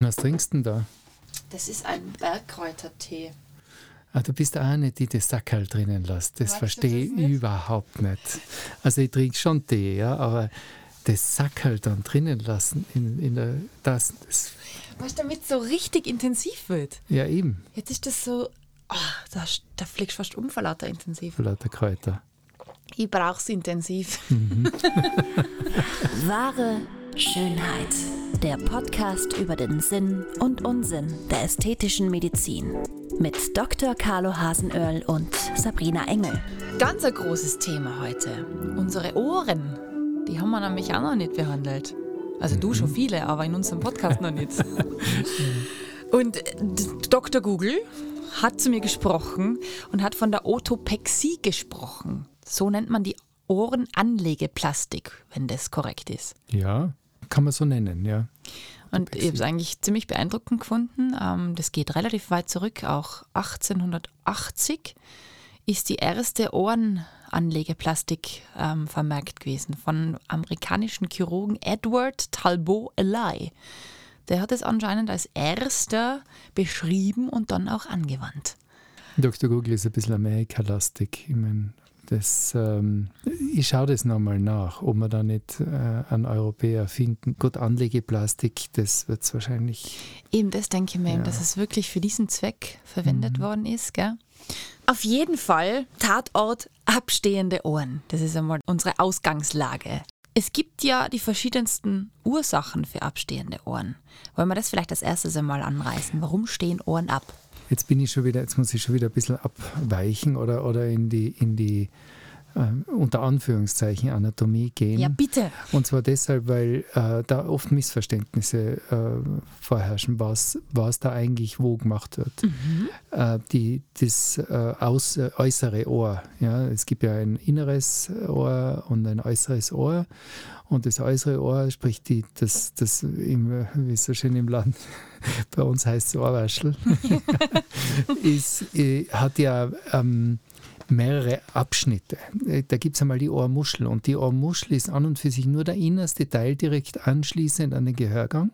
Was trinkst du denn da? Das ist ein Bergkräutertee. Ah, du bist nicht, die das Sackerl drinnen lässt. Das du verstehe ich überhaupt nicht. Also ich trinke schon Tee, ja, aber das Sackerl dann drinnen lassen in, in der das, das Weißt du, damit es so richtig intensiv wird. ja eben Jetzt ist das so, ah, da, da fliegst du fast um vor lauter intensiv. für lauter Kräuter. Ich brauch's intensiv. Wahre Schönheit. Der Podcast über den Sinn und Unsinn der ästhetischen Medizin. Mit Dr. Carlo Hasenöhrl und Sabrina Engel. Ganz ein großes Thema heute. Unsere Ohren. Die haben wir nämlich auch noch nicht behandelt. Also du schon viele, aber in unserem Podcast noch nicht. Und d- Dr. Google hat zu mir gesprochen und hat von der Otopexie gesprochen. So nennt man die Ohrenanlegeplastik, wenn das korrekt ist. Ja, kann man so nennen, ja. Und ich habe es eigentlich ziemlich beeindruckend gefunden. Ähm, das geht relativ weit zurück. Auch 1880 ist die erste Ohrenanlegeplastik ähm, vermerkt gewesen von amerikanischen Chirurgen Edward Talbot Eli. Der hat es anscheinend als erster beschrieben und dann auch angewandt. Dr. Google ist ein bisschen Amerikalastig. Ich meine, das, ähm, ich schaue das nochmal nach, ob wir da nicht äh, einen Europäer finden. Gut, Anlegeplastik, das wird es wahrscheinlich. Eben das denke ich mir, eben, Ja. dass es wirklich für diesen Zweck verwendet worden ist. Gell? Auf jeden Fall Tatort abstehende Ohren. Das ist einmal unsere Ausgangslage. Es gibt ja die verschiedensten Ursachen für abstehende Ohren. Wollen wir das vielleicht als erstes einmal anreißen? Warum stehen Ohren ab? Jetzt bin ich schon wieder, jetzt muss ich schon wieder ein bisschen abweichen oder, oder in die, in die äh, unter Anführungszeichen Anatomie gehen. Ja, bitte. Und zwar deshalb, weil äh, da oft Missverständnisse äh, vorherrschen, was, was da eigentlich wo gemacht wird. Äh, die, das äh, aus, äh, äußere Ohr. Ja? Es gibt ja ein inneres Ohr und ein äußeres Ohr. Und das äußere Ohr, sprich die, das, das im, wie es so schön im Land, bei uns heißt es Ohrwaschel, ist, hat ja ähm, mehrere Abschnitte. Äh, Da gibt es einmal die Ohrmuschel und die Ohrmuschel ist an und für sich nur der innerste Teil direkt anschließend an den Gehörgang.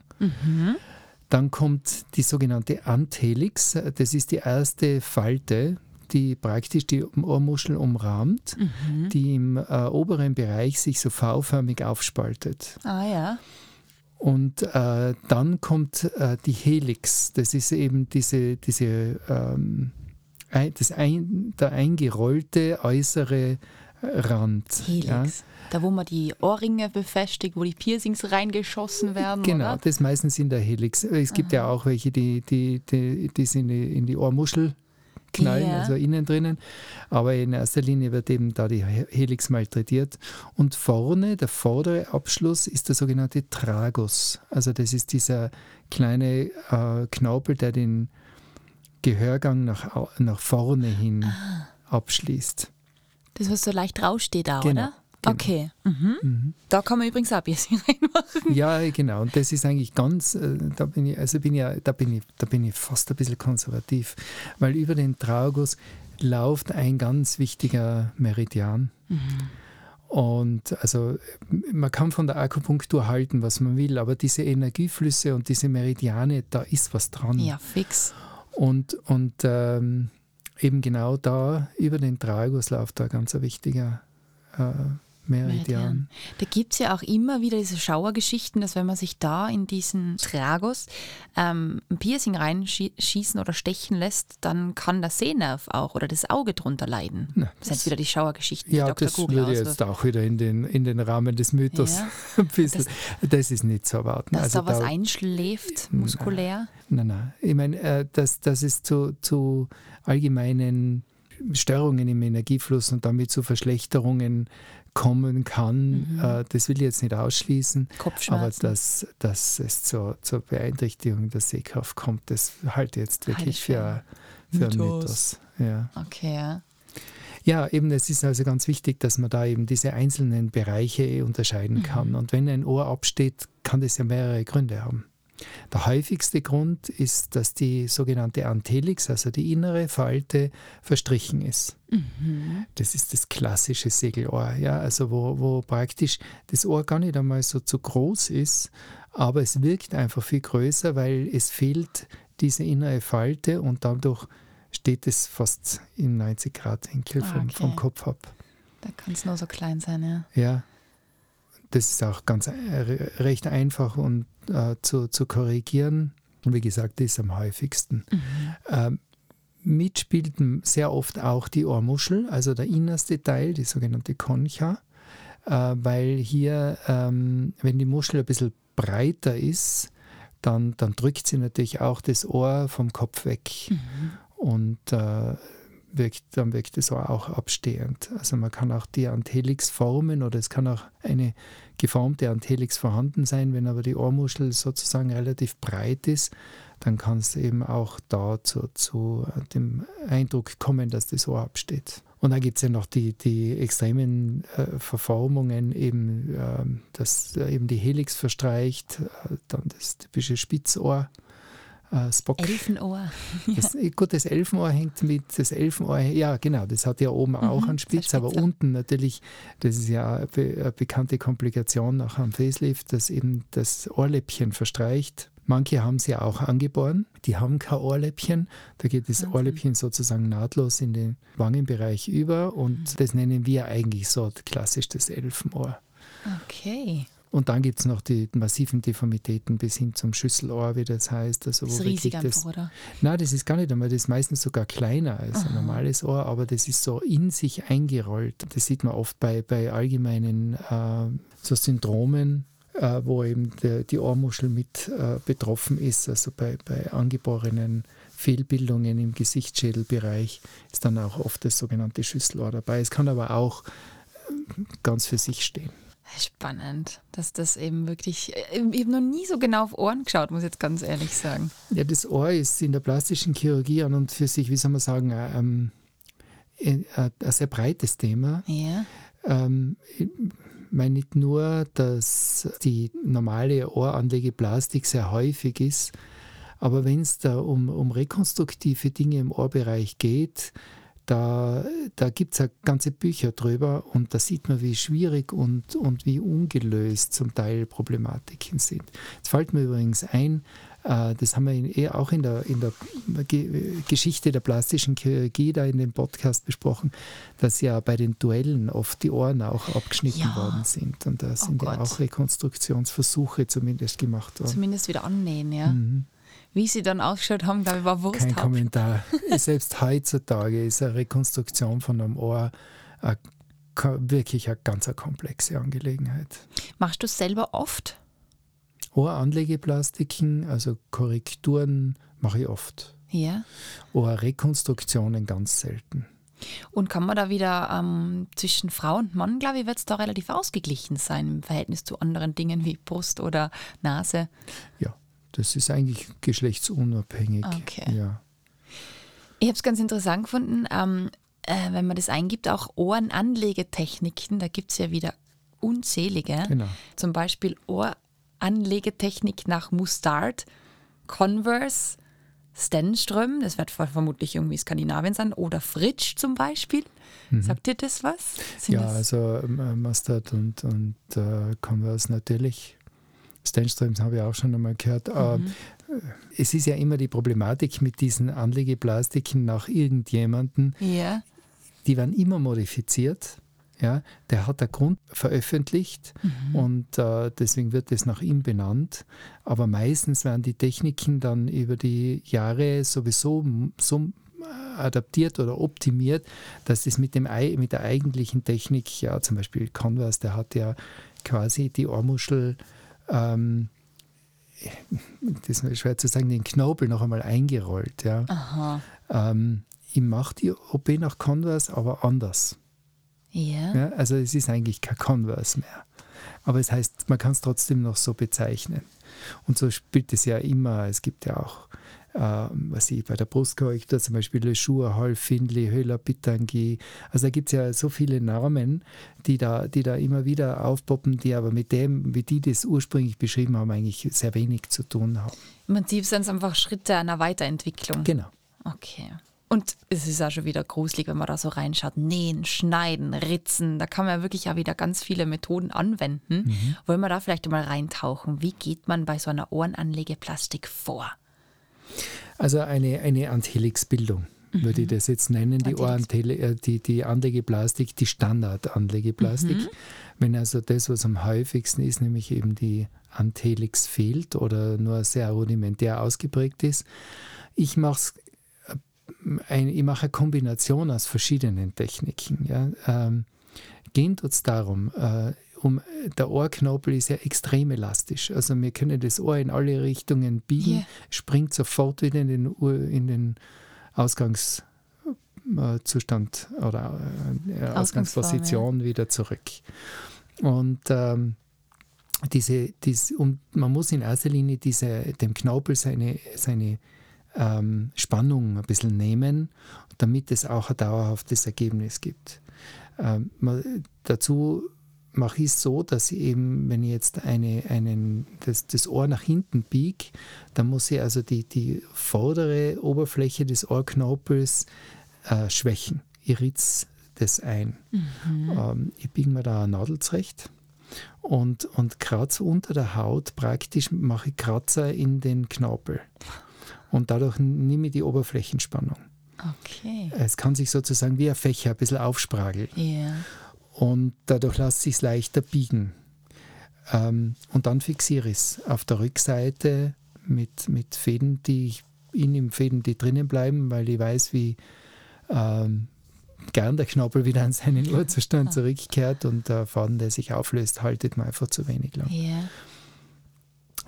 Dann kommt die sogenannte Antelix, das ist die erste Falte, die praktisch die Ohrmuschel umrahmt, die im äh, oberen Bereich sich so V-förmig aufspaltet. Ah ja. Und äh, dann kommt äh, die Helix. Das ist eben diese, diese ähm, das ein, der eingerollte äußere Rand. Ja? Helix. Da, wo man die Ohrringe befestigt, wo die Piercings reingeschossen werden. Genau, Oder? das meistens in der Helix. Es gibt ja auch welche, die, die, die, die sind in die, Ohrmuschel knallen, Ja. also innen drinnen. Aber in erster Linie wird eben da die He- Helix malträtiert. Und vorne, der vordere Abschluss, ist der sogenannte Tragus. Also das ist dieser kleine äh, Knorpel, der den Gehörgang nach, nach vorne hin Ah. abschließt. Das, was so leicht raussteht da, Genau, oder? genau. Okay. Mhm. Da kann man übrigens auch Piercing reinmachen. Ja, genau. Und das ist eigentlich ganz, äh, da bin ich, also bin ich, ja- da bin ich, da bin ich fast ein bisschen konservativ, weil über den Tragus läuft ein ganz wichtiger Meridian. Und also man kann von der Akupunktur halten, was man will, aber diese Energieflüsse und diese Meridiane, da ist was dran. Ja, fix. Und, und ähm, eben genau da über den Tragus läuft da ganz ein wichtiger äh, Meridian. Meridian. Da gibt es ja auch immer wieder diese Schauergeschichten, dass wenn man sich da in diesen Tragus ähm, ein Piercing reinschießen oder stechen lässt, dann kann der Sehnerv auch oder das Auge drunter leiden. Na, das sind jetzt wieder die Schauergeschichten, die Ja, Dr. das Google würde auswirft. jetzt auch wieder in den, in den Rahmen des Mythos Ja. ein bisschen. Das, ist nicht zu erwarten. Dass Also da was da- einschläft, muskulär. Nein, nein. Ich meine, äh, dass, dass es zu, zu allgemeinen Störungen im Energiefluss und damit zu Verschlechterungen kommen kann, äh, das will ich jetzt nicht ausschließen. Aber dass, dass es zur, zur Beeinträchtigung der Sehkraft kommt, das halte ich jetzt wirklich ich für für, Mythos. Mythos. Ja. Okay, ja. Ja, eben, es ist also ganz wichtig, dass man da eben diese einzelnen Bereiche unterscheiden kann. Und wenn ein Ohr absteht, kann das ja mehrere Gründe haben. Der häufigste Grund ist, dass die sogenannte Antelix, also die innere Falte, verstrichen ist. Mhm. Das ist das klassische Segelohr, ja, also wo, wo praktisch das Ohr gar nicht einmal so zu groß ist, aber es wirkt einfach viel größer, weil es fehlt diese innere Falte und dadurch steht es fast in 90 Grad Winkel vom, okay. vom Kopf ab. Da kann es nur so klein sein, ja. Ja, das ist auch ganz äh, recht einfach und äh, zu, zu korrigieren. Und wie gesagt, das ist am häufigsten. Mhm. Ähm, mitspielt sehr oft auch die Ohrmuschel, also der innerste Teil, die sogenannte Concha, äh, weil hier, ähm, wenn die Muschel ein bisschen breiter ist, dann, dann drückt sie natürlich auch das Ohr vom Kopf weg. Mhm. Und äh, wirkt, dann wirkt es auch abstehend. Also man kann auch die Antelix formen oder es kann auch eine geformte Antelix vorhanden sein, wenn aber die Ohrmuschel sozusagen relativ breit ist, dann kann es eben auch da zu, zu dem Eindruck kommen, dass das Ohr absteht. Und dann gibt es ja noch die, die extremen äh, Verformungen, eben, äh, dass äh, eben die Helix verstreicht, äh, dann das typische Spitzohr äh, Spock. Elfenohr. Das, gut, das Elfenohr hängt mit, das Elfenohr, ja genau, das hat ja oben mhm, auch einen Spitz, aber unten natürlich, das ist ja eine, eine bekannte Komplikation nach einem Facelift, dass eben das Ohrläppchen verstreicht. Manche haben sie auch angeboren, die haben kein Ohrläppchen. Da geht das Wahnsinn. Ohrläppchen sozusagen nahtlos in den Wangenbereich über und mhm. das nennen wir eigentlich so klassisch das Elfenohr. Okay. Und dann gibt es noch die massiven Deformitäten bis hin zum Schüsselohr, wie das heißt. Also, das ist riesig das, einfach, oder? Nein, das ist gar nicht einmal. Das ist meistens sogar kleiner als Aha. ein normales Ohr, aber das ist so in sich eingerollt. Das sieht man oft bei, bei allgemeinen äh, so Syndromen, äh, wo eben der, die Ohrmuschel mit äh, betroffen ist. Also bei, bei angeborenen Fehlbildungen im Gesichtsschädelbereich ist dann auch oft das sogenannte Schüsselohr dabei. Es kann aber auch äh, ganz für sich stehen. Spannend, dass das eben wirklich, äh, ich habe noch nie so genau auf Ohren geschaut, muss ich jetzt ganz ehrlich sagen. Ja, das Ohr ist in der plastischen Chirurgie an und für sich, wie soll man sagen, äh, ähm, ein, ein sehr breites Thema. Ja. Ähm, ich meine nicht nur, dass die normale Ohranlegeplastik sehr häufig ist, aber wenn es da um, um rekonstruktive Dinge im Ohrbereich geht, da, da gibt es ja ganze Bücher drüber und da sieht man, wie schwierig und, und wie ungelöst zum Teil Problematiken sind. Jetzt fällt mir übrigens ein, äh, das haben wir in, eh auch in der, in der Geschichte der plastischen Chirurgie da in dem Podcast besprochen, dass ja bei den Duellen oft die Ohren auch abgeschnitten ja. worden sind. Und da sind oh ja auch Rekonstruktionsversuche zumindest gemacht worden. Zumindest wieder annähen, ja. Mhm. Wie sie dann ausgeschaut haben, glaube ich, war Wurst. Kein Kommentar. Selbst heutzutage ist eine Rekonstruktion von einem Ohr eine, wirklich eine ganz eine komplexe Angelegenheit. Machst du es selber oft? Ohranlegeplastiken, also Korrekturen mache ich oft. Ja. Ohrrekonstruktionen ganz selten. Und kann man da wieder ähm, zwischen Frau und Mann, glaube ich, wird es da relativ ausgeglichen sein im Verhältnis zu anderen Dingen wie Brust oder Nase? Ja, das ist eigentlich geschlechtsunabhängig. Okay. Ja. Ich habe es ganz interessant gefunden, ähm, äh, wenn man das eingibt, auch Ohrenanlegetechniken, da gibt es ja wieder unzählige. Genau. Zum Beispiel Ohranlegetechnik nach Mustard, Converse, Stenström, das wird vermutlich irgendwie Skandinavien sein, oder Fritsch zum Beispiel. Mhm. Sagt dir das was? Sind ja, das also ähm, Mustard und, und äh, Converse natürlich. Stanströms habe ich auch schon einmal gehört. Mhm. Es ist ja immer die Problematik mit diesen Anlegeplastiken nach irgendjemanden. Ja. Die werden immer modifiziert. Ja, der hat der Grund veröffentlicht mhm. und äh, deswegen wird es nach ihm benannt. Aber meistens werden die Techniken dann über die Jahre sowieso so adaptiert oder optimiert, dass das mit, dem, mit der eigentlichen Technik, ja zum Beispiel Converse, der hat ja quasi die Ohrmuschel ähm, das ist schwer zu sagen, den Knobel noch einmal eingerollt. Ja. Ähm, ich mache die OP nach Converse, aber anders. Yeah. Ja. Also es ist eigentlich kein Converse mehr. Aber es heißt, man kann es trotzdem noch so bezeichnen. Und so spielt es ja immer. Es gibt ja auch äh, was ich bei der Brustkeuchter zum Beispiel Le Chour, Hall, Findlay, Höhler, Pittangi. Also da gibt es ja so viele Namen, die da, die da immer wieder aufpoppen, die aber mit dem, wie die das ursprünglich beschrieben haben, eigentlich sehr wenig zu tun haben. Im Prinzip sind es einfach Schritte einer Weiterentwicklung. Genau. Okay. Und es ist ja schon wieder gruselig, wenn man da so reinschaut. Nähen, schneiden, ritzen, da kann man ja wirklich auch wieder ganz viele Methoden anwenden. Mhm. Wollen wir da vielleicht mal reintauchen? Wie geht man bei so einer Ohrenanlegeplastik vor? Also eine, eine Antelixbildung mhm. würde ich das jetzt nennen, die, äh, die, die Anlegeplastik, die Standardanlegeplastik. Mhm. Wenn also das, was am häufigsten ist, nämlich eben die Antelix fehlt oder nur sehr rudimentär ausgeprägt ist. Ich mache ein, ich mache eine Kombination aus verschiedenen Techniken. Ja. Ähm, gehen tut es darum, äh, um, der Ohrknobel ist ja extrem elastisch. Also wir können das Ohr in alle Richtungen biegen, yeah. springt sofort wieder in den, in den Ausgangszustand oder äh, Ausgangsposition wieder zurück. Und ähm, diese, diese, und man muss in erster Linie diese, dem Knaupel seine, seine ähm, Spannung ein bisschen nehmen, damit es auch ein dauerhaftes Ergebnis gibt. Ähm, dazu mache ich es so, dass ich eben, wenn ich jetzt eine, einen, das, das Ohr nach hinten biege, dann muss ich also die, die vordere Oberfläche des Ohrknopels äh, schwächen. Ich ritze das ein. Mhm. Ähm, ich biege mir da eine Nadel zurecht und, und kratze unter der Haut praktisch, mache ich Kratzer in den Knorpel und dadurch nehme ich die Oberflächenspannung. Okay. Es kann sich sozusagen wie ein Fächer ein bisschen aufsprageln. Yeah. Und dadurch lässt sich leichter biegen. Ähm, und dann fixiere ich es auf der Rückseite mit, mit Fäden, die ich in den Fäden, die drinnen bleiben, weil ich weiß, wie ähm, gern der Knorpel wieder an seinen Urzustand zurückkehrt und der Faden, der sich auflöst, haltet man einfach zu wenig lang. Yeah.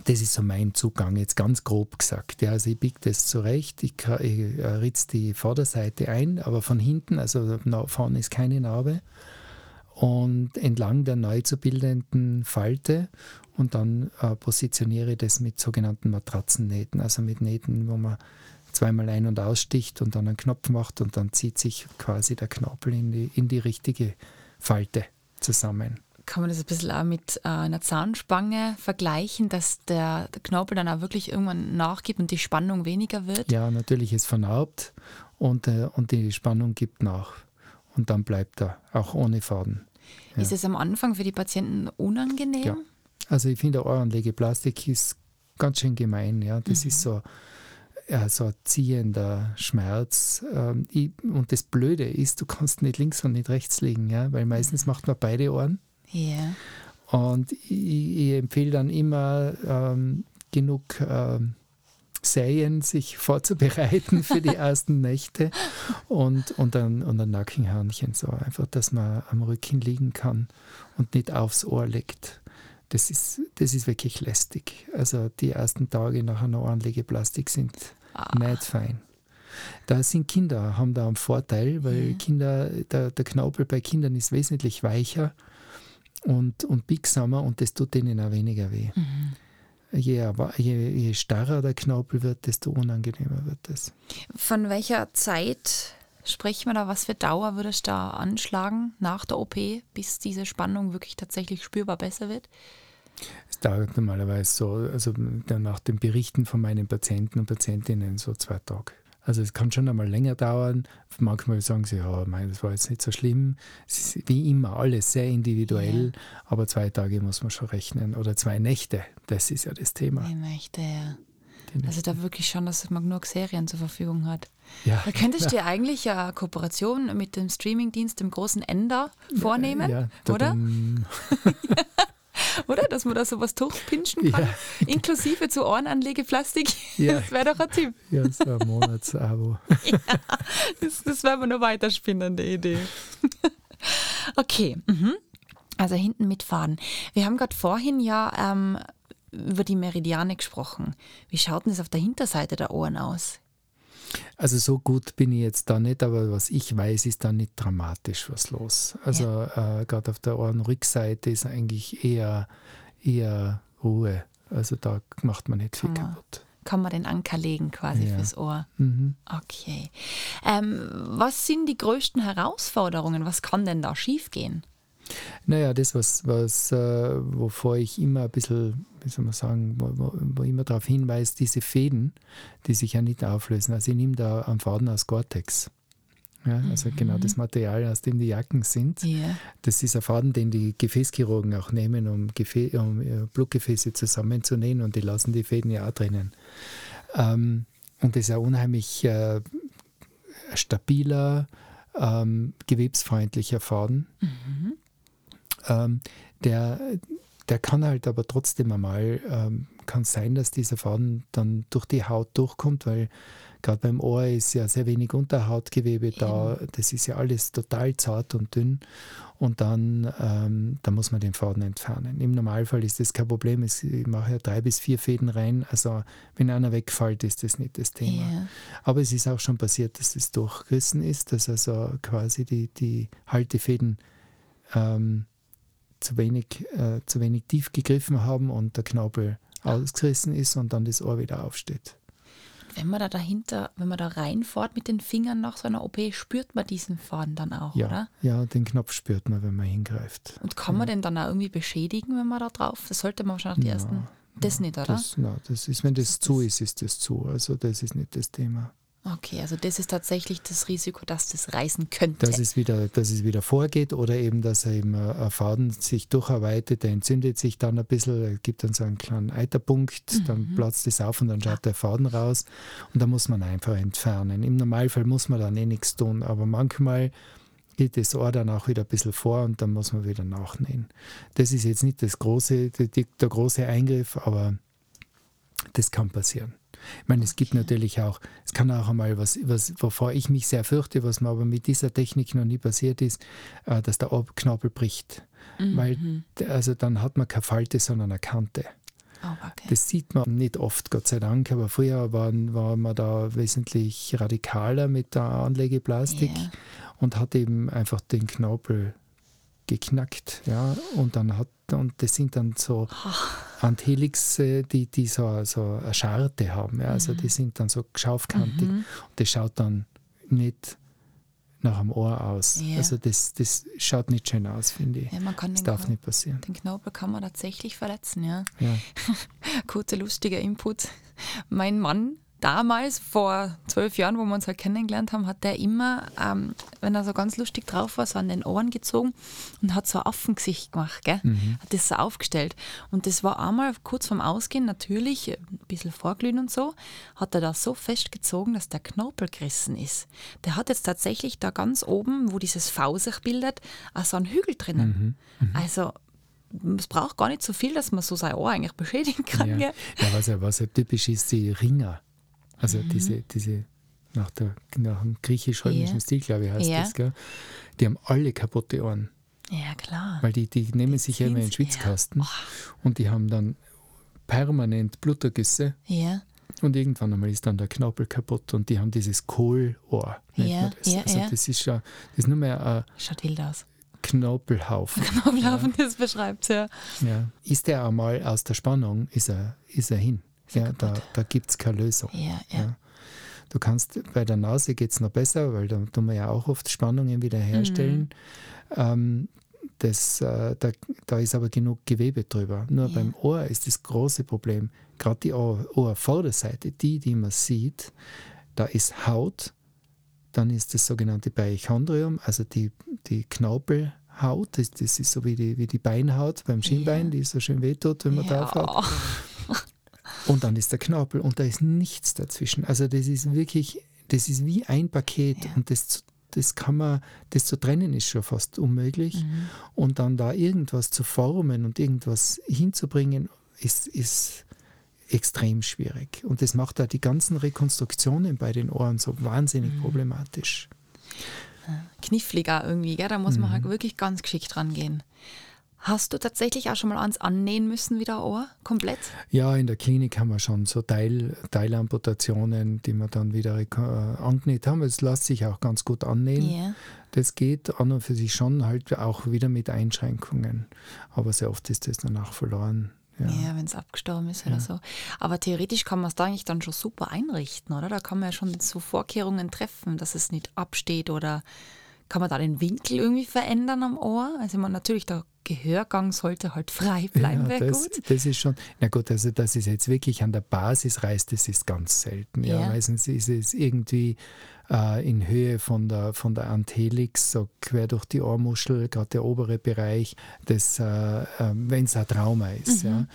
Das ist so mein Zugang, jetzt ganz grob gesagt. Ja, also ich biege das zurecht, ich, ich äh, ritze die Vorderseite ein, aber von hinten, also vorne ist keine Narbe. Und entlang der neu zu bildenden Falte und dann äh, positioniere ich das mit sogenannten Matratzennähten, also mit Nähten, wo man zweimal ein- und aussticht und dann einen Knopf macht und dann zieht sich quasi der Knorpel in die, in die richtige Falte zusammen kann man das ein bisschen auch mit äh, einer Zahnspange vergleichen, dass der, der, Knorpel dann auch wirklich irgendwann nachgibt und die Spannung weniger wird? Ja, natürlich ist vernarbt und, äh, und die Spannung gibt nach. Und dann bleibt er, auch ohne Faden. Ja. Ist es am Anfang für die Patienten unangenehm? Ja. Also ich finde, Ohranlegeplastik ist ganz schön gemein. Ja. Das mhm. ist so, ja, so ein ziehender Schmerz. Ähm, ich, und das Blöde ist, du kannst nicht links und nicht rechts liegen, ja, weil meistens mhm. macht man beide Ohren. Yeah. Und ich, ich, empfehle dann immer ähm, genug ähm, Serien sich vorzubereiten für die ersten Nächte und, und, ein, und ein Nackenhörnchen so. Einfach, dass man am Rücken liegen kann und nicht aufs Ohr legt. Das ist, das ist wirklich lästig. Also die ersten Tage nach einer Ohrenlegeplastik sind ah. nicht fein. Da sind Kinder, haben da einen Vorteil, weil ja. Kinder, der, der Knaupel bei Kindern ist wesentlich weicher und, und biegsamer und das tut denen auch weniger weh. Mhm. Je, je, je starrer der Knorpel wird, desto unangenehmer wird es. Von welcher Zeit sprechen wir da? Was für Dauer würde es da anschlagen nach der OP, bis diese Spannung wirklich tatsächlich spürbar besser wird? Es dauert normalerweise so, also nach den Berichten von meinen Patienten und Patientinnen so zwei Tage. Also es kann schon einmal länger dauern. Manchmal sagen sie, ja, mein, das war jetzt nicht so schlimm. Es ist wie immer alles sehr individuell, ja. aber zwei Tage muss man schon rechnen. Oder zwei Nächte, das ist ja das Thema. Die Nächte, ja. Die also da wirklich schon, dass man genug Serien zur Verfügung hat. Ja. Da könntest du ja eigentlich eine Kooperation mit dem Streamingdienst, dem großen Ender, vornehmen, ja, ja, oder? oder? Dass man da sowas durchpinschen kann, ja. inklusive zu Ohrenanlegeplastik. Ja. Das wäre doch ein Tipp. Ja, so ein Monatsabo. ja, das, das wäre aber eine weiterspinnende Idee. okay, mhm. also hinten mitfahren. Wir haben gerade vorhin ja ähm, über die Meridiane gesprochen. Wie schaut denn das auf der Hinterseite der Ohren aus? Also so gut bin ich jetzt da nicht, aber was ich weiß, ist da nicht dramatisch was los. Also ja. äh, gerade auf der Ohrenrückseite ist eigentlich eher, eher Ruhe. Also da macht man nicht viel kann kaputt. kann man den Anker legen quasi Ja. fürs Ohr. Mhm. Okay. Ähm, was sind die größten Herausforderungen? Was kann denn da schiefgehen? Naja, das, was, was äh, wovor ich immer ein bisschen, wie soll man sagen, wo, wo, wo immer darauf hinweise, diese Fäden, die sich ja nicht auflösen. Also ich nehme da einen Faden aus Gore-Tex. Ja, also genau das Material, aus dem die Jacken sind. Ja. Das ist ein Faden, den die Gefäßchirurgen auch nehmen, um, Gefä um äh, Blutgefäße zusammenzunähen und die lassen die Fäden ja auch drinnen. Ähm, und das ist ein unheimlich äh, stabiler, ähm, gewebsfreundlicher Faden. Ähm, der, der kann halt aber trotzdem einmal, ähm, kann sein, dass dieser Faden dann durch die Haut durchkommt, weil gerade beim Ohr ist ja sehr wenig Unterhautgewebe da. Das ist ja alles total zart und dünn. Und dann, ähm, dann muss man den Faden entfernen. Im Normalfall ist das kein Problem. Es- Ich mache ja drei bis vier Fäden rein. Also wenn einer wegfällt, ist das nicht das Thema. Ja. Aber es ist auch schon passiert, dass es durchgerissen ist, dass also quasi die, die Haltefäden ähm, zu, wenig, äh, zu wenig tief gegriffen haben und der Knaupel ausgerissen ist und dann das Ohr wieder aufsteht. Wenn man da dahinter, wenn man da reinfährt mit den Fingern nach so einer OP, spürt man diesen Faden dann auch, Ja, oder? ja, den Knopf spürt man, wenn man hingreift. Und kann man den dann auch irgendwie beschädigen, wenn man da drauf? Das sollte man wahrscheinlich die Ja, ersten. Das nicht, oder? Das, na, das ist, wenn das zu ist, ist das zu. Also das ist nicht das Thema. Okay, also das ist tatsächlich das Risiko, dass das reißen könnte. Dass es wieder, dass es wieder vorgeht oder eben, dass er eben äh, ein Faden sich durcharbeitet, der entzündet sich dann ein bisschen, er gibt dann so einen kleinen Eiterpunkt, dann platzt es auf und dann schaut der Faden raus und da muss man einfach entfernen. Im Normalfall muss man dann eh nichts tun, aber manchmal geht das Ohr dann auch wieder ein bisschen vor und dann muss man wieder nachnähen. Das ist jetzt nicht das große, die, der große Eingriff, aber das kann passieren. Ich meine, es gibt natürlich auch, es kann auch einmal was, was, wovor ich mich sehr fürchte, was mir aber mit dieser Technik noch nie passiert ist, äh, dass der Ohrknabel bricht. Weil, d- also dann hat man keine Falte, sondern eine Kante. Oh, okay. Das sieht man nicht oft, Gott sei Dank, aber früher waren, war man da wesentlich radikaler mit der Anlegeplastik Ja. und hat eben einfach den Knaupel geknackt, ja, und dann hat, und das sind dann so Anthelix, die, die so, so eine Scharte haben, ja, also die sind dann so schaufkantig und das schaut dann nicht nach dem Ohr aus. Ja. Also das, das schaut nicht schön aus, finde ich. Ja, das darf Kno- nicht passieren. den Knorpel kann man tatsächlich verletzen, ja. Ja. Kurzer lustiger Input. Mein Mann damals, vor zwölf Jahren, wo wir uns halt kennengelernt haben, hat der immer, ähm, wenn er so ganz lustig drauf war, so an den Ohren gezogen und hat so ein Affengesicht gemacht, gell? hat das so aufgestellt. Und das war einmal kurz vorm Ausgehen, natürlich, äh, ein bisschen vorglühen und so, hat er da so festgezogen, dass der Knorpel gerissen ist. Der hat jetzt tatsächlich da ganz oben, wo dieses V sich bildet, auch so einen Hügel drinnen. Also es braucht gar nicht so viel, dass man so sein Ohr eigentlich beschädigen kann. Ja, ja was, ja, was ja typisch ist, die Ringer. Also Mhm. diese, diese nach, der, nach dem griechisch-römischen Ja. Stil, glaube ich, heißt Ja. das. Gell? Die haben alle kaputte Ohren, Ja, klar. weil die, die nehmen sich ja immer in den sind's, ja. Schwitzkasten und die haben dann permanent Blutergüsse Ja, und irgendwann einmal ist dann der Knorpel kaputt und die haben dieses Kohlohr, nennt Ja, man das. ja, also ja. das ist schon, das ist nur mehr ein schaut wild aus. Knorpelhaufen. Ablaufen, das beschreibt ja. Ja. Ist der einmal aus der Spannung, ist er, ist er hin. Ja, da da gibt es keine Lösung. Ja, ja. Ja. Du kannst, bei der Nase geht es noch besser, weil da tun wir ja auch oft Spannungen wieder herstellen. Ähm, das, äh, da, da ist aber genug Gewebe drüber. Nur Ja. beim Ohr ist das große Problem, gerade die Ohr, Ohrvorderseite, die, die man sieht, da ist Haut, dann ist das sogenannte Beichondrium, also die, die Knaupelhaut, das, das ist so wie die, wie die Beinhaut beim Schienbein, Ja. die so schön wehtut, wenn man ja. drauf hat. Und dann ist der Knorpel und da ist nichts dazwischen. Also das ist wirklich, das ist wie ein Paket Ja. und das, zu- das kann man, das zu trennen ist schon fast unmöglich. Mhm. Und dann da irgendwas zu formen und irgendwas hinzubringen, ist, ist extrem schwierig. Und das macht da die ganzen Rekonstruktionen bei den Ohren so wahnsinnig Mhm. problematisch. Knifflig auch irgendwie, gell? da muss man Mhm. halt wirklich ganz geschickt rangehen. Hast du tatsächlich auch schon mal eins annähen müssen, wie der Ohr? Komplett? Ja, in der Klinik haben wir schon so Teil, Teilamputationen, die wir dann wieder äh, angenäht haben. Es lässt sich auch ganz gut annähen. Ja. Das geht an und für sich schon halt auch wieder mit Einschränkungen. Aber sehr oft ist das danach verloren, Ja, Ja, wenn es abgestorben ist oder so. Aber theoretisch kann man es da eigentlich dann schon super einrichten, oder? Da kann man ja schon so Vorkehrungen treffen, dass es nicht absteht oder kann man da den Winkel irgendwie verändern am Ohr? Also man natürlich der Gehörgang sollte halt frei bleiben, ja, das, gut. das ist schon, na gut, also dass es jetzt wirklich an der Basis reißt, das ist ganz selten. Ja, Ja. meistens ist es irgendwie äh, in Höhe von der, von der Antelix, so quer durch die Ohrmuschel, gerade der obere Bereich, das, äh, äh, wenn es ein Trauma ist. Mhm. Ja,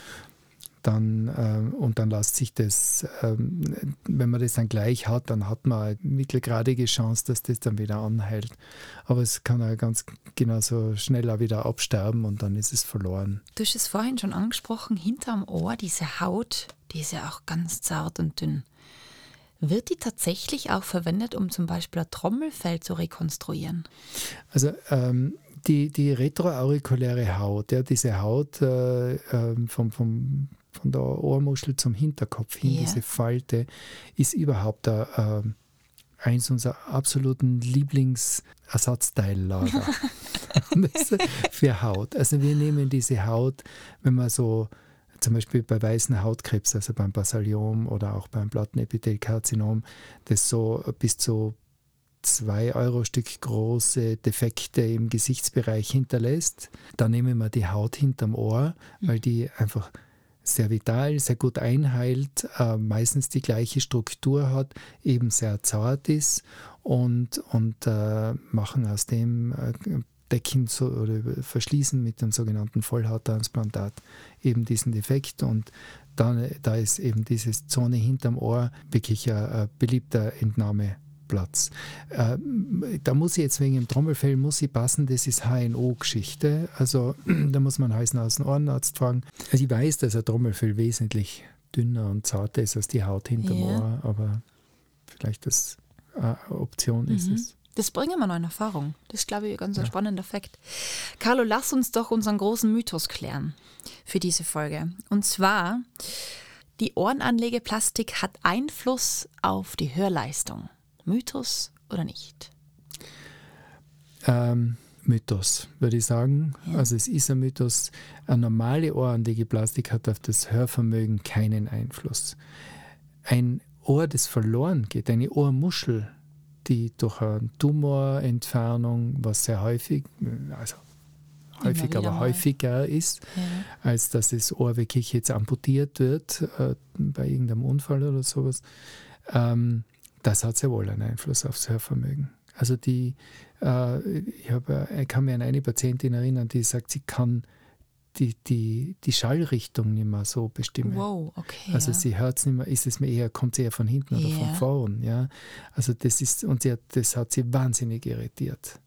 dann, äh, und dann lässt sich das, ähm, wenn man das dann gleich hat, dann hat man eine mittelgradige Chance, dass das dann wieder anheilt. Aber es kann auch ganz genauso schnell auch wieder absterben und dann ist es verloren. Du hast es vorhin schon angesprochen, hinterm Ohr, diese Haut, die ist ja auch ganz zart und dünn. Wird die tatsächlich auch verwendet, um zum Beispiel ein Trommelfell zu rekonstruieren? Also ähm, die, die retroaurikuläre Haut, ja, diese Haut äh, ähm, vom, vom, von der Ohrmuschel zum Hinterkopf hin, Ja. diese Falte, ist überhaupt äh, ähm, eins unserer absoluten Lieblingsersatzteillager für Haut. Also wir nehmen diese Haut, wenn man so zum Beispiel bei weißen Hautkrebs, also beim Basaliom oder auch beim Plattenepithelkarzinom, das so bis zu zwei Euro Stück große Defekte im Gesichtsbereich hinterlässt. Dann nehmen wir die Haut hinterm Ohr, weil die einfach sehr vital, sehr gut einheilt, äh, meistens die gleiche Struktur hat, eben sehr zart ist und, und äh, machen aus dem äh, decken so, oder verschließen mit dem sogenannten Vollhauttransplantat eben diesen Defekt und dann, da ist eben diese Zone hinterm Ohr wirklich ein, ein beliebter Entnahmeplatz. Äh, da muss ich jetzt wegen dem Trommelfell muss ich passen, das ist HNO-Geschichte. Also da muss man heißen aus dem Ohrenarzt fragen. Also ich weiß, dass ein Trommelfell wesentlich dünner und zarter ist als die Haut hinterm Ja. Ohr, aber vielleicht das eine Option ist es. Das bringen wir noch in Erfahrung. Das ist, glaube ich, ein ganz ein spannender Fakt. Carlo, lass uns doch unseren großen Mythos klären für diese Folge. Und zwar, die Ohrenanlegeplastik hat Einfluss auf die Hörleistung. Mythos oder nicht? Ähm, Mythos, würde ich sagen. Also es ist ein Mythos. Eine normale Ohranlegeplastik hat auf das Hörvermögen keinen Einfluss. Ein Ohr, das verloren geht, eine Ohrmuschel, die durch eine Tumorentfernung, was sehr häufig, also häufig, aber mal. häufiger ist, als dass das Ohr wirklich jetzt amputiert wird äh, bei irgendeinem Unfall oder sowas, ähm, das hat sehr wohl einen Einfluss aufs Hörvermögen. Also die, äh, ich, hab, äh, ich kann mich an eine Patientin erinnern, die sagt, sie kann die, die, die Schallrichtung nicht mehr so bestimmen. Wow, okay. Also ja. sie hört es nicht mehr, ist es mir eher, kommt sie eher von hinten oder von vorn, ja. Also das ist, und sie hat, das hat sie wahnsinnig irritiert.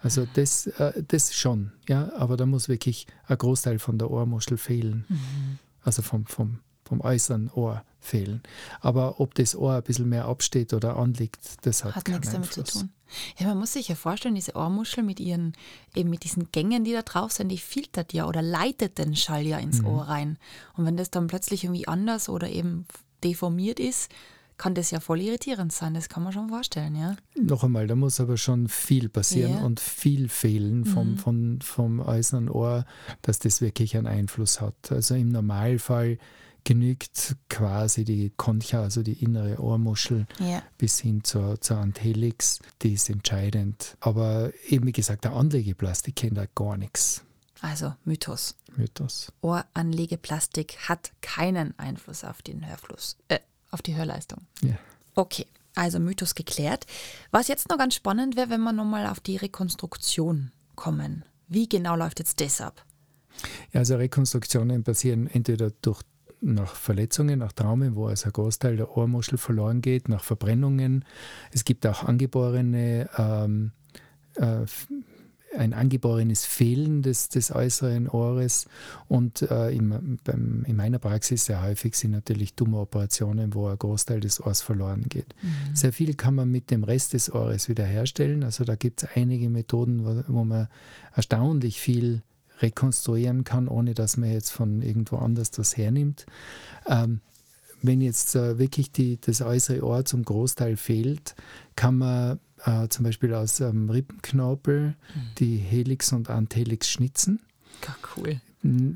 Also das, äh, das schon, ja, aber da muss wirklich ein Großteil von der Ohrmuschel fehlen. Mhm. Also vom, vom, vom äußeren Ohr fehlen. Aber ob das Ohr ein bisschen mehr absteht oder anliegt, das hat, Hat nichts damit Einfluss. zu tun. Ja, man muss sich ja vorstellen, diese Ohrmuschel mit ihren, eben mit diesen Gängen, die da drauf sind, die filtert ja oder leitet den Schall ja ins Ohr rein. Und wenn das dann plötzlich irgendwie anders oder eben deformiert ist, kann das ja voll irritierend sein. Das kann man schon vorstellen, ja. Noch einmal, da muss aber schon viel passieren Ja. Mhm. und viel fehlen vom, vom, vom äußeren Ohr, dass das wirklich einen Einfluss hat. Also im Normalfall genügt quasi die Concha, also die innere Ohrmuschel, Ja. bis hin zur, zur Antelix, die ist entscheidend. Aber eben wie gesagt, der Anlegeplastik kennt da gar nichts. Also Mythos. Mythos. Ohranlegeplastik hat keinen Einfluss auf den Hörfluss, äh, auf die Hörleistung. Ja. Okay, also Mythos geklärt. Was jetzt noch ganz spannend wäre, wenn wir nochmal auf die Rekonstruktion kommen. Wie genau läuft jetzt das ab? Ja, also Rekonstruktionen passieren entweder durch nach Verletzungen, nach Traumen, wo also ein Großteil der Ohrmuschel verloren geht, nach Verbrennungen. Es gibt auch angeborene, ähm, äh, ein angeborenes Fehlen des, des äußeren Ohres und äh, im, beim, in meiner Praxis sehr häufig sind natürlich Tumoroperationen, wo ein Großteil des Ohrs verloren geht. Sehr viel kann man mit dem Rest des Ohres wiederherstellen. Also da gibt es einige Methoden, wo, wo man erstaunlich viel rekonstruieren kann, ohne dass man jetzt von irgendwo anders das hernimmt. Ähm, wenn jetzt äh, wirklich die, das äußere Ohr zum Großteil fehlt, kann man äh, zum Beispiel aus ähm, Rippenknorpel die Helix und Antelix schnitzen. Ja, cool.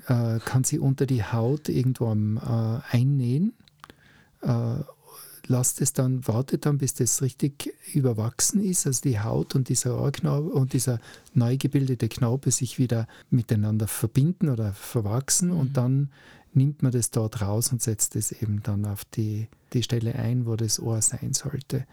äh, kann sie unter die Haut irgendwo äh, einnähen. Lasst es dann, wartet dann, bis das richtig überwachsen ist, also die Haut und dieser Ohrknabe und dieser neu gebildete Knabe sich wieder miteinander verbinden oder verwachsen mhm. und dann nimmt man das dort raus und setzt es eben dann auf die, die Stelle ein, wo das Ohr sein sollte.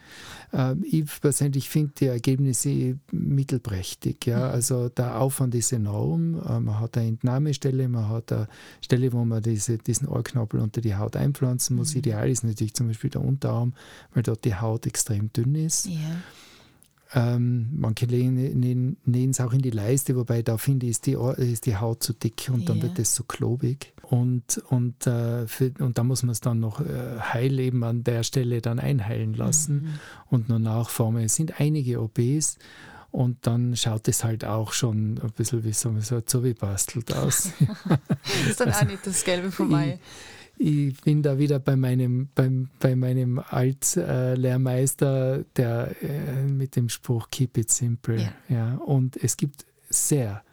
Ähm, ich persönlich finde die Ergebnisse mittelprächtig. Ja? Mhm. Also der Aufwand ist enorm. Äh, man hat eine Entnahmestelle, man hat eine Stelle, wo man diese, diesen Ohrknabel unter die Haut einpflanzen muss. Mhm. Ideal ist natürlich zum Beispiel der Unterarm, weil dort die Haut extrem dünn ist. Ja. Ähm, manche nähen es auch in die Leiste, wobei da finde ich, ist die, ist die Haut zu dick und dann wird es so klobig. Und, und, äh, für, und da muss man es dann noch äh, heil eben an der Stelle dann einheilen lassen mhm. und nur nachformen. Es sind einige OPs und dann schaut es halt auch schon ein bisschen wie so, so wie bastelt aus. das ist dann also, auch nicht das Gelbe vom Ei ich bin da wieder bei meinem, beim, bei meinem Altlehrmeister, der äh, mit dem Spruch Keep it simple. Ja. ja. Und es gibt sehr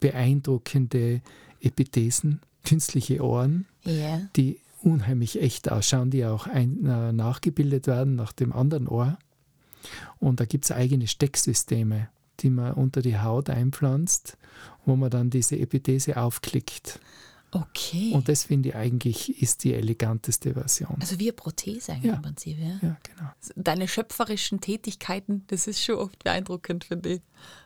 beeindruckende Epithesen, künstliche Ohren, ja. die unheimlich echt ausschauen, die auch ein, äh, nachgebildet werden nach dem anderen Ohr. Und da gibt es eigene Stecksysteme, die man unter die Haut einpflanzt, wo man dann diese Epithese aufklickt. Okay. Und das finde ich eigentlich ist die eleganteste Version. Also wie eine Prothese eigentlich ja. im Prinzip, ja? Ja, genau. Deine schöpferischen Tätigkeiten, das ist schon oft beeindruckend, finde ich.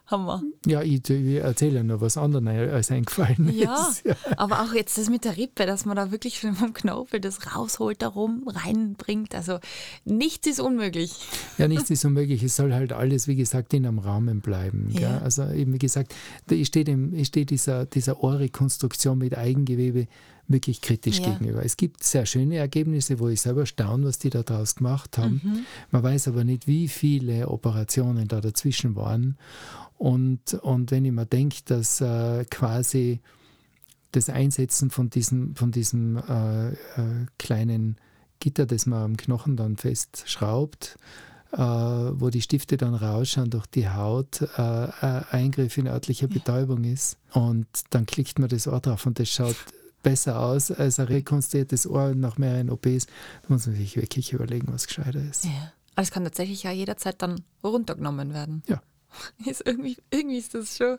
Hammer. Ja, ich, ich erzähle ja nur was anderes als eingefallen ja, ist. Ja, aber auch jetzt das mit der Rippe, dass man da wirklich vom Knorpel das rausholt, darum reinbringt. Also nichts ist unmöglich. Ja, nichts ist unmöglich. Es soll halt alles, wie gesagt, in einem Rahmen bleiben. Ja. Also eben wie gesagt, da steht, dem, steht dieser, dieser Ohrrekonstruktion mit Eigengewebe wirklich kritisch ja. gegenüber. Es gibt sehr schöne Ergebnisse, wo ich selber staune, was die da draus gemacht haben. Mhm. Man weiß aber nicht, wie viele Operationen da dazwischen waren. Und, und wenn ich mir denke, dass äh, quasi das Einsetzen von diesem, von diesem äh, äh, kleinen Gitter, das man am Knochen dann festschraubt, äh, wo die Stifte dann rausschauen durch die Haut, äh, ein Eingriff in örtlicher Betäubung ist. Und dann klickt man das Ohr drauf und das schaut besser aus als ein rekonstruiertes Ohr nach mehreren OPs. Da muss man sich wirklich überlegen, was gescheiter ist. Ja. Aber es kann tatsächlich ja jederzeit dann runtergenommen werden. Ja. Ist irgendwie, irgendwie ist das schon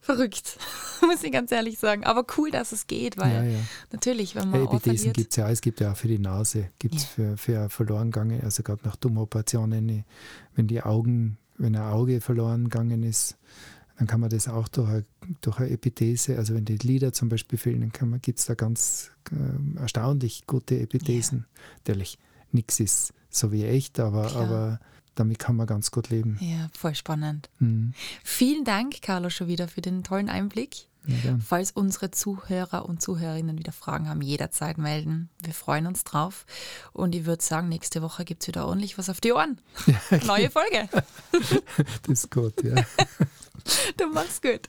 verrückt, muss ich ganz ehrlich sagen. Aber cool, dass es geht, weil ja, ja. natürlich, wenn man. Ja, Epithesen gibt es ja, es gibt ja auch für die Nase, gibt es ja. für, für Verlorengange, also gerade nach Tumoperationen, wenn die Augen, wenn ein Auge verloren gegangen ist, dann kann man das auch durch eine, durch eine Epithese, also wenn die Lieder zum Beispiel fehlen, dann gibt es da ganz äh, erstaunlich gute Epithesen. Natürlich, nichts ist so wie echt, aber, aber damit kann man ganz gut leben. Ja, voll spannend. Mhm. Vielen Dank, Carlo, schon wieder für den tollen Einblick. Ja, Falls unsere Zuhörer und Zuhörerinnen wieder Fragen haben, jederzeit melden. Wir freuen uns drauf. Und ich würde sagen, nächste Woche gibt es wieder ordentlich was auf die Ohren. Ja, Neue Folge. das ist gut, ja. Du machst gut.